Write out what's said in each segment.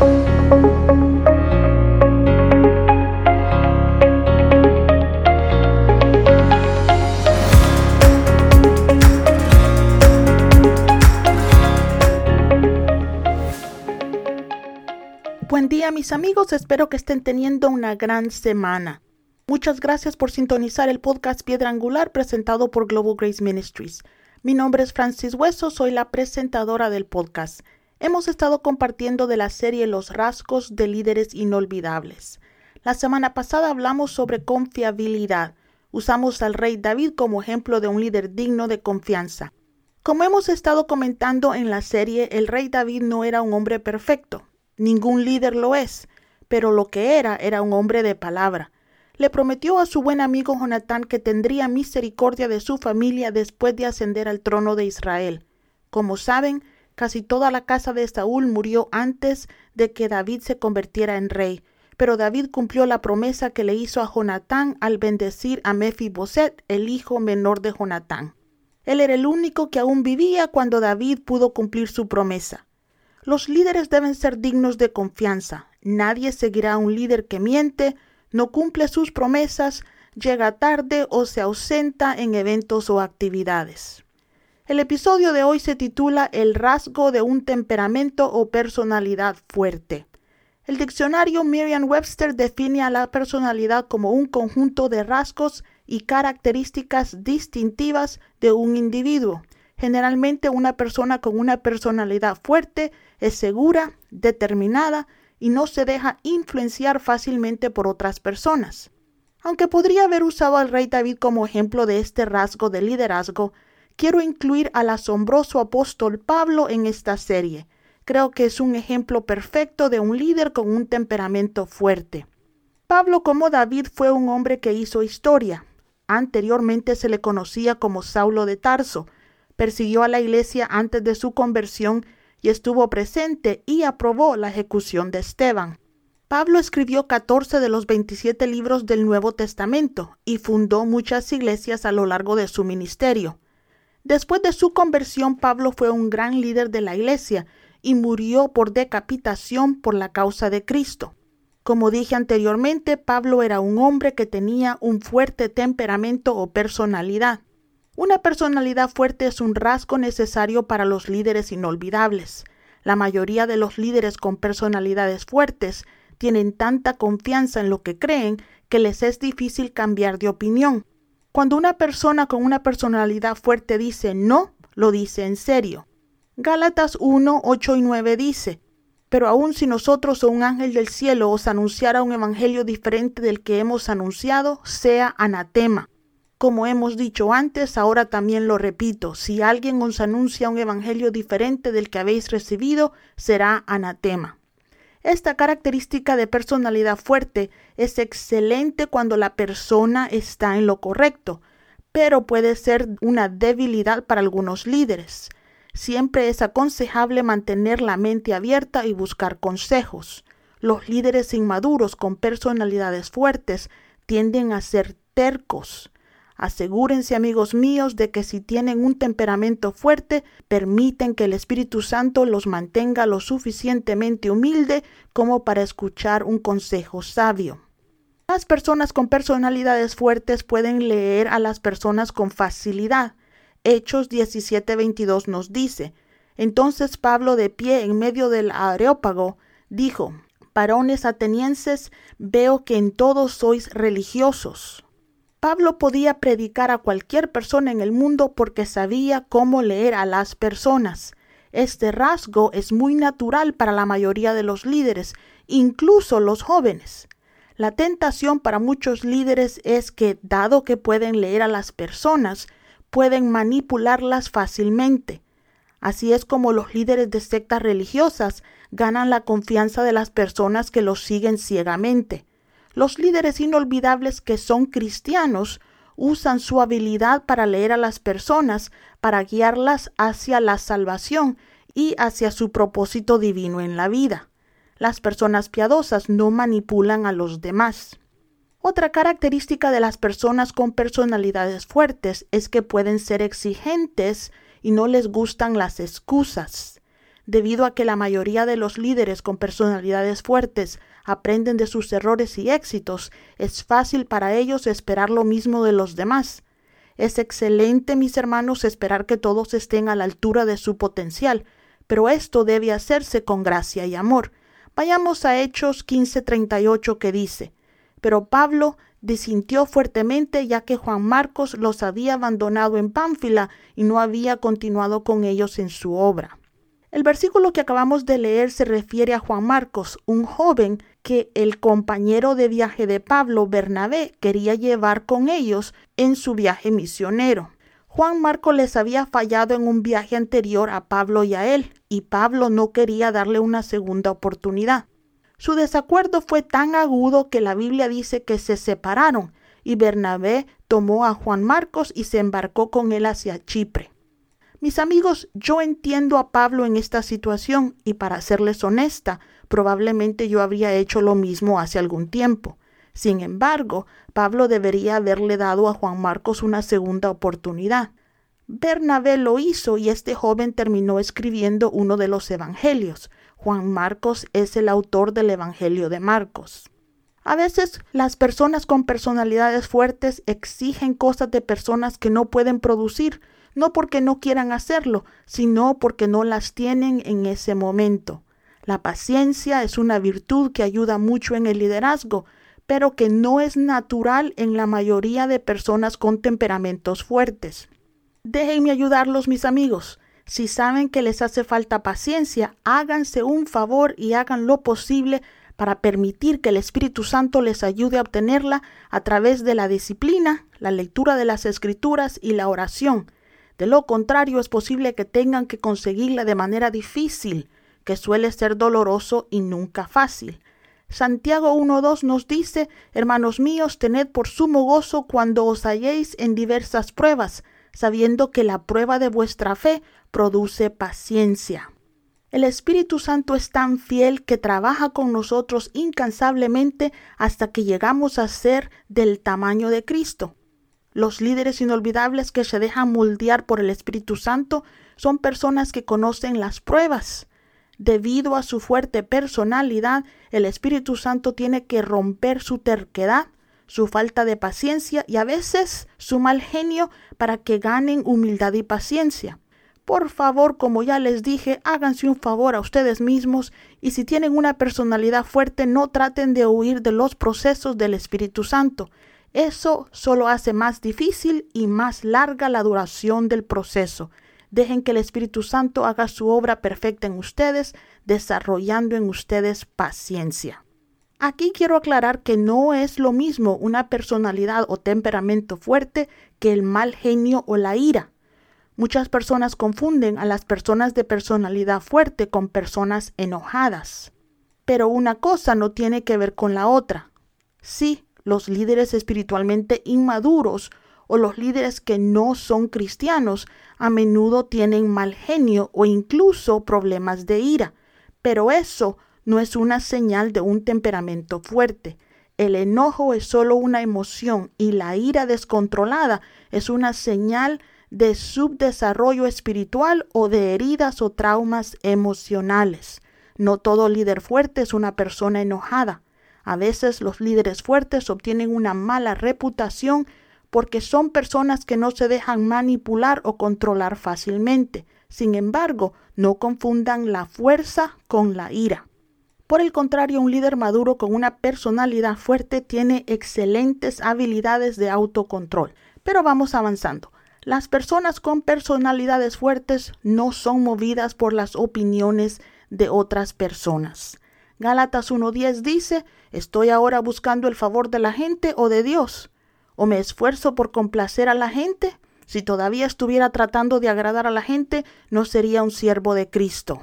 Buen día mis amigos, espero que estén teniendo una gran semana. Muchas gracias por sintonizar el podcast Piedra Angular presentado por Global Grace Ministries. Mi nombre es Francis Hueso, soy la presentadora del podcast. Hemos estado compartiendo de la serie Los rasgos de líderes inolvidables. La semana pasada hablamos sobre confiabilidad. Usamos al rey David como ejemplo de un líder digno de confianza. Como hemos estado comentando en la serie, el rey David no era un hombre perfecto. Ningún líder lo es, pero lo que era era un hombre de palabra. Le prometió a su buen amigo Jonatán que tendría misericordia de su familia después de ascender al trono de Israel. Como saben, casi toda la casa de Saúl murió antes de que David se convirtiera en rey, pero David cumplió la promesa que le hizo a Jonatán al bendecir a Mefiboset, el hijo menor de Jonatán. Él era el único que aún vivía cuando David pudo cumplir su promesa. Los líderes deben ser dignos de confianza. Nadie seguirá a un líder que miente, no cumple sus promesas, llega tarde o se ausenta en eventos o actividades. El episodio de hoy se titula El rasgo de un temperamento o personalidad fuerte. El diccionario Merriam-Webster define a la personalidad como un conjunto de rasgos y características distintivas de un individuo. Generalmente una persona con una personalidad fuerte es segura, determinada y no se deja influenciar fácilmente por otras personas. Aunque podría haber usado al rey David como ejemplo de este rasgo de liderazgo, quiero incluir al asombroso apóstol Pablo en esta serie. Creo que es un ejemplo perfecto de un líder con un temperamento fuerte. Pablo como David fue un hombre que hizo historia. Anteriormente se le conocía como Saulo de Tarso. Persiguió a la iglesia antes de su conversión y estuvo presente y aprobó la ejecución de Esteban. Pablo escribió 14 de los 27 libros del Nuevo Testamento y fundó muchas iglesias a lo largo de su ministerio. Después de su conversión, Pablo fue un gran líder de la iglesia y murió por decapitación por la causa de Cristo. Como dije anteriormente, Pablo era un hombre que tenía un fuerte temperamento o personalidad. Una personalidad fuerte es un rasgo necesario para los líderes inolvidables. La mayoría de los líderes con personalidades fuertes tienen tanta confianza en lo que creen que les es difícil cambiar de opinión. Cuando una persona con una personalidad fuerte dice no, lo dice en serio. Gálatas 1, 8 y 9 dice, Pero aun si nosotros o un ángel del cielo os anunciara un evangelio diferente del que hemos anunciado, sea anatema. Como hemos dicho antes, ahora también lo repito, si alguien os anuncia un evangelio diferente del que habéis recibido, será anatema. Esta característica de personalidad fuerte es excelente cuando la persona está en lo correcto, pero puede ser una debilidad para algunos líderes. Siempre es aconsejable mantener la mente abierta y buscar consejos. Los líderes inmaduros con personalidades fuertes tienden a ser tercos. Asegúrense, amigos míos, de que si tienen un temperamento fuerte, permiten que el Espíritu Santo los mantenga lo suficientemente humilde como para escuchar un consejo sabio. Las personas con personalidades fuertes pueden leer a las personas con facilidad. Hechos 17:22 nos dice, entonces Pablo de pie en medio del areópago dijo, varones atenienses, veo que en todos sois religiosos. Pablo podía predicar a cualquier persona en el mundo porque sabía cómo leer a las personas. Este rasgo es muy natural para la mayoría de los líderes, incluso los jóvenes. La tentación para muchos líderes es que, dado que pueden leer a las personas, pueden manipularlas fácilmente. Así es como los líderes de sectas religiosas ganan la confianza de las personas que los siguen ciegamente. Los líderes inolvidables que son cristianos usan su habilidad para leer a las personas, para guiarlas hacia la salvación y hacia su propósito divino en la vida. Las personas piadosas no manipulan a los demás. Otra característica de las personas con personalidades fuertes es que pueden ser exigentes y no les gustan las excusas. Debido a que la mayoría de los líderes con personalidades fuertes aprenden de sus errores y éxitos, es fácil para ellos esperar lo mismo de los demás. Es excelente, mis hermanos, esperar que todos estén a la altura de su potencial, pero esto debe hacerse con gracia y amor. Vayamos a Hechos 15:38 que dice, pero Pablo disintió fuertemente ya que Juan Marcos los había abandonado en Pánfila y no había continuado con ellos en su obra. El versículo que acabamos de leer se refiere a Juan Marcos, un joven que el compañero de viaje de Pablo, Bernabé, quería llevar con ellos en su viaje misionero. Juan Marcos les había fallado en un viaje anterior a Pablo y a él, y Pablo no quería darle una segunda oportunidad. Su desacuerdo fue tan agudo que la Biblia dice que se separaron, y Bernabé tomó a Juan Marcos y se embarcó con él hacia Chipre. Mis amigos, yo entiendo a Pablo en esta situación y para serles honesta, probablemente yo habría hecho lo mismo hace algún tiempo. Sin embargo, Pablo debería haberle dado a Juan Marcos una segunda oportunidad. Bernabé lo hizo y este joven terminó escribiendo uno de los evangelios. Juan Marcos es el autor del Evangelio de Marcos. A veces las personas con personalidades fuertes exigen cosas de personas que no pueden producir, no porque no quieran hacerlo, sino porque no las tienen en ese momento. La paciencia es una virtud que ayuda mucho en el liderazgo, pero que no es natural en la mayoría de personas con temperamentos fuertes. Déjenme ayudarlos, mis amigos. Si saben que les hace falta paciencia, háganse un favor y hagan lo posible para permitir que el Espíritu Santo les ayude a obtenerla a través de la disciplina, la lectura de las escrituras y la oración. De lo contrario, es posible que tengan que conseguirla de manera difícil, que suele ser doloroso y nunca fácil. Santiago 1.2 nos dice, Hermanos míos, tened por sumo gozo cuando os halléis en diversas pruebas, sabiendo que la prueba de vuestra fe produce paciencia. El Espíritu Santo es tan fiel que trabaja con nosotros incansablemente hasta que llegamos a ser del tamaño de Cristo. Los líderes inolvidables que se dejan moldear por el Espíritu Santo son personas que conocen las pruebas. Debido a su fuerte personalidad, el Espíritu Santo tiene que romper su terquedad, su falta de paciencia y a veces su mal genio para que ganen humildad y paciencia. Por favor, como ya les dije, háganse un favor a ustedes mismos y si tienen una personalidad fuerte, no traten de huir de los procesos del Espíritu Santo. Eso solo hace más difícil y más larga la duración del proceso. Dejen que el Espíritu Santo haga su obra perfecta en ustedes, desarrollando en ustedes paciencia. Aquí quiero aclarar que no es lo mismo una personalidad o temperamento fuerte que el mal genio o la ira. Muchas personas confunden a las personas de personalidad fuerte con personas enojadas. Pero una cosa no tiene que ver con la otra. Sí, los líderes espiritualmente inmaduros o los líderes que no son cristianos a menudo tienen mal genio o incluso problemas de ira, pero eso no es una señal de un temperamento fuerte. El enojo es solo una emoción y la ira descontrolada es una señal de subdesarrollo espiritual o de heridas o traumas emocionales. No todo líder fuerte es una persona enojada. A veces los líderes fuertes obtienen una mala reputación porque son personas que no se dejan manipular o controlar fácilmente. Sin embargo, no confundan la fuerza con la ira. Por el contrario, un líder maduro con una personalidad fuerte tiene excelentes habilidades de autocontrol. Pero vamos avanzando. Las personas con personalidades fuertes no son movidas por las opiniones de otras personas. Gálatas 1.10 dice, ¿estoy ahora buscando el favor de la gente o de Dios? ¿O me esfuerzo por complacer a la gente? Si todavía estuviera tratando de agradar a la gente, no sería un siervo de Cristo.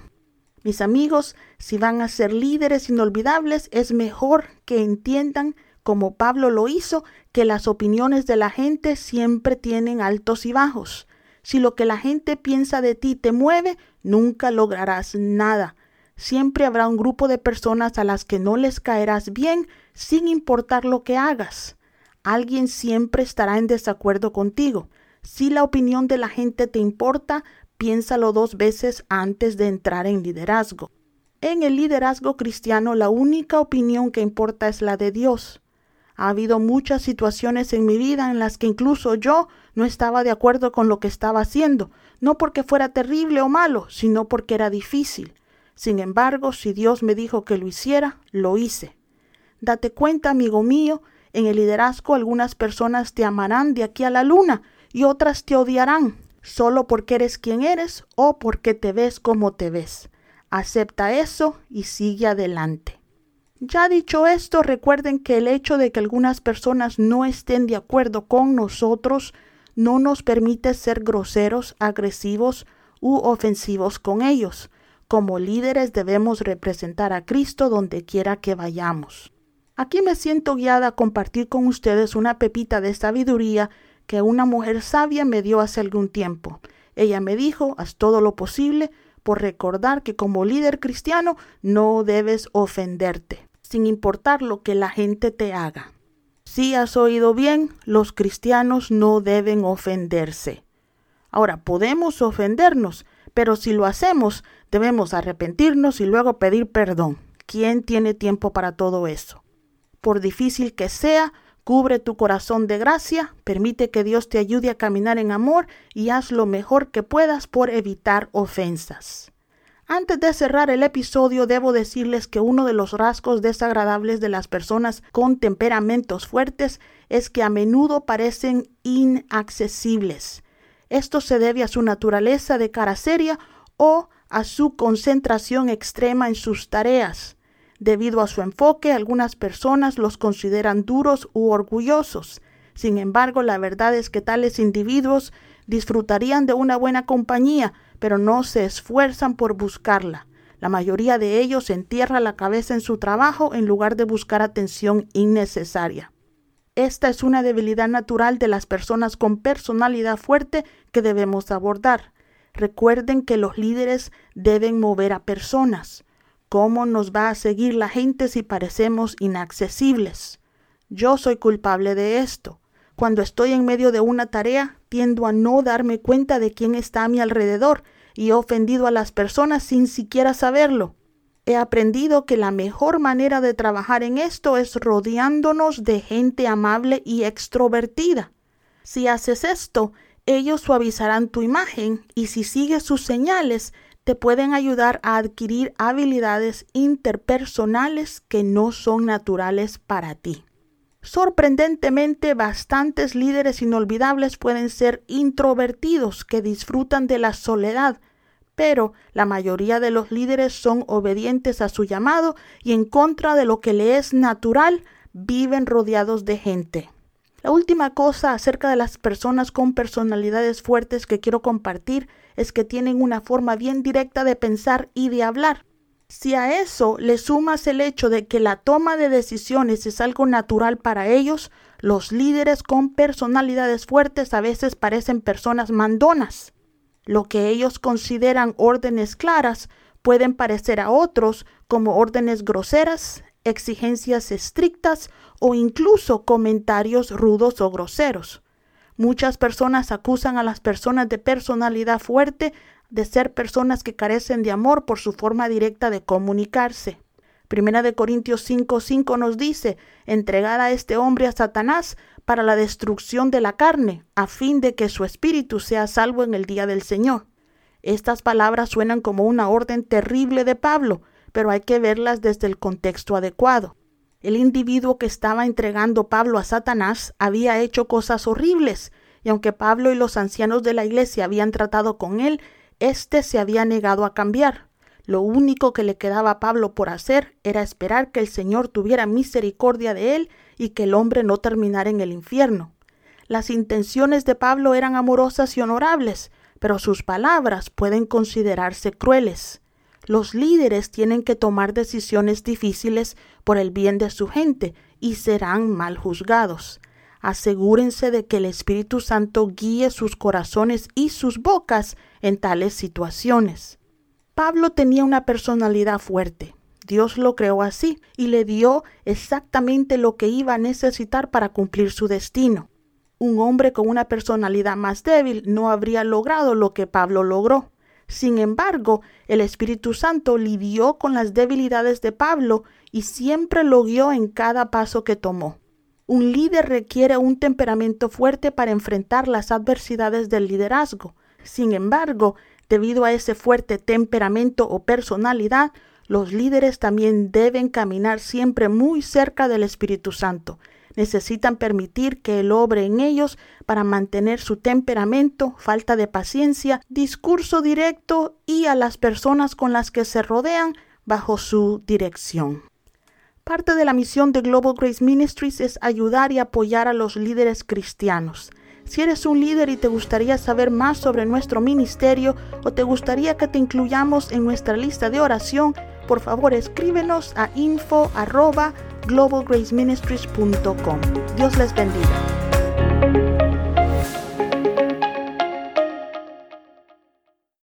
Mis amigos, si van a ser líderes inolvidables, es mejor que entiendan, como Pablo lo hizo, que las opiniones de la gente siempre tienen altos y bajos. Si lo que la gente piensa de ti te mueve, nunca lograrás nada. Siempre habrá un grupo de personas a las que no les caerás bien sin importar lo que hagas. Alguien siempre estará en desacuerdo contigo. Si la opinión de la gente te importa, Piénsalo dos veces antes de entrar en liderazgo. En el liderazgo cristiano la única opinión que importa es la de Dios. Ha habido muchas situaciones en mi vida en las que incluso yo no estaba de acuerdo con lo que estaba haciendo, no porque fuera terrible o malo, sino porque era difícil. Sin embargo, si Dios me dijo que lo hiciera, lo hice. Date cuenta, amigo mío, en el liderazgo algunas personas te amarán de aquí a la luna y otras te odiarán, solo porque eres quien eres o porque te ves como te ves. Acepta eso y sigue adelante. Ya dicho esto, recuerden que el hecho de que algunas personas no estén de acuerdo con nosotros no nos permite ser groseros, agresivos u ofensivos con ellos. Como líderes debemos representar a Cristo donde quiera que vayamos. Aquí me siento guiada a compartir con ustedes una pepita de sabiduría que una mujer sabia me dio hace algún tiempo. Ella me dijo, haz todo lo posible por recordar que como líder cristiano no debes ofenderte sin importar lo que la gente te haga. Si has oído bien, los cristianos no deben ofenderse. Ahora, podemos ofendernos, pero si lo hacemos, debemos arrepentirnos y luego pedir perdón. ¿Quién tiene tiempo para todo eso? Por difícil que sea, cubre tu corazón de gracia, permite que Dios te ayude a caminar en amor y haz lo mejor que puedas por evitar ofensas. Antes de cerrar el episodio, debo decirles que uno de los rasgos desagradables de las personas con temperamentos fuertes es que a menudo parecen inaccesibles. Esto se debe a su naturaleza de cara seria o a su concentración extrema en sus tareas. Debido a su enfoque, algunas personas los consideran duros u orgullosos. Sin embargo, la verdad es que tales individuos disfrutarían de una buena compañía, pero no se esfuerzan por buscarla. La mayoría de ellos entierra la cabeza en su trabajo en lugar de buscar atención innecesaria. Esta es una debilidad natural de las personas con personalidad fuerte que debemos abordar. Recuerden que los líderes deben mover a personas. ¿Cómo nos va a seguir la gente si parecemos inaccesibles? Yo soy culpable de esto. Cuando estoy en medio de una tarea, tiendo a no darme cuenta de quién está a mi alrededor y he ofendido a las personas sin siquiera saberlo. He aprendido que la mejor manera de trabajar en esto es rodeándonos de gente amable y extrovertida. Si haces esto, ellos suavizarán tu imagen y si sigues sus señales, te pueden ayudar a adquirir habilidades interpersonales que no son naturales para ti. Sorprendentemente, bastantes líderes inolvidables pueden ser introvertidos que disfrutan de la soledad, pero la mayoría de los líderes son obedientes a su llamado y en contra de lo que le es natural, viven rodeados de gente. La última cosa acerca de las personas con personalidades fuertes que quiero compartir es que tienen una forma bien directa de pensar y de hablar. Si a eso le sumas el hecho de que la toma de decisiones es algo natural para ellos, los líderes con personalidades fuertes a veces parecen personas mandonas. Lo que ellos consideran órdenes claras pueden parecer a otros como órdenes groseras, exigencias estrictas o incluso comentarios rudos o groseros. Muchas personas acusan a las personas de personalidad fuerte de ser personas que carecen de amor por su forma directa de comunicarse. Primera de Corintios 5:5 nos dice, entregar a este hombre a Satanás para la destrucción de la carne, a fin de que su espíritu sea salvo en el día del Señor. Estas palabras suenan como una orden terrible de Pablo, pero hay que verlas desde el contexto adecuado. El individuo que estaba entregando Pablo a Satanás había hecho cosas horribles, y aunque Pablo y los ancianos de la iglesia habían tratado con él, este se había negado a cambiar. Lo único que le quedaba a Pablo por hacer era esperar que el Señor tuviera misericordia de él y que el hombre no terminara en el infierno. Las intenciones de Pablo eran amorosas y honorables, pero sus palabras pueden considerarse crueles. Los líderes tienen que tomar decisiones difíciles por el bien de su gente y serán mal juzgados. Asegúrense de que el Espíritu Santo guíe sus corazones y sus bocas en tales situaciones. Pablo tenía una personalidad fuerte. Dios lo creó así y le dio exactamente lo que iba a necesitar para cumplir su destino. Un hombre con una personalidad más débil no habría logrado lo que Pablo logró. Sin embargo, el Espíritu Santo lidió con las debilidades de Pablo y siempre lo guió en cada paso que tomó. Un líder requiere un temperamento fuerte para enfrentar las adversidades del liderazgo. Sin embargo, debido a ese fuerte temperamento o personalidad, los líderes también deben caminar siempre muy cerca del Espíritu Santo. Necesitan permitir que Él obre en ellos para mantener su temperamento, falta de paciencia, discurso directo y a las personas con las que se rodean bajo su dirección. Parte de la misión de Global Grace Ministries es ayudar y apoyar a los líderes cristianos. Si eres un líder y te gustaría saber más sobre nuestro ministerio o te gustaría que te incluyamos en nuestra lista de oración, por favor escríbenos a info arroba globalgraceministries.com. Dios les bendiga.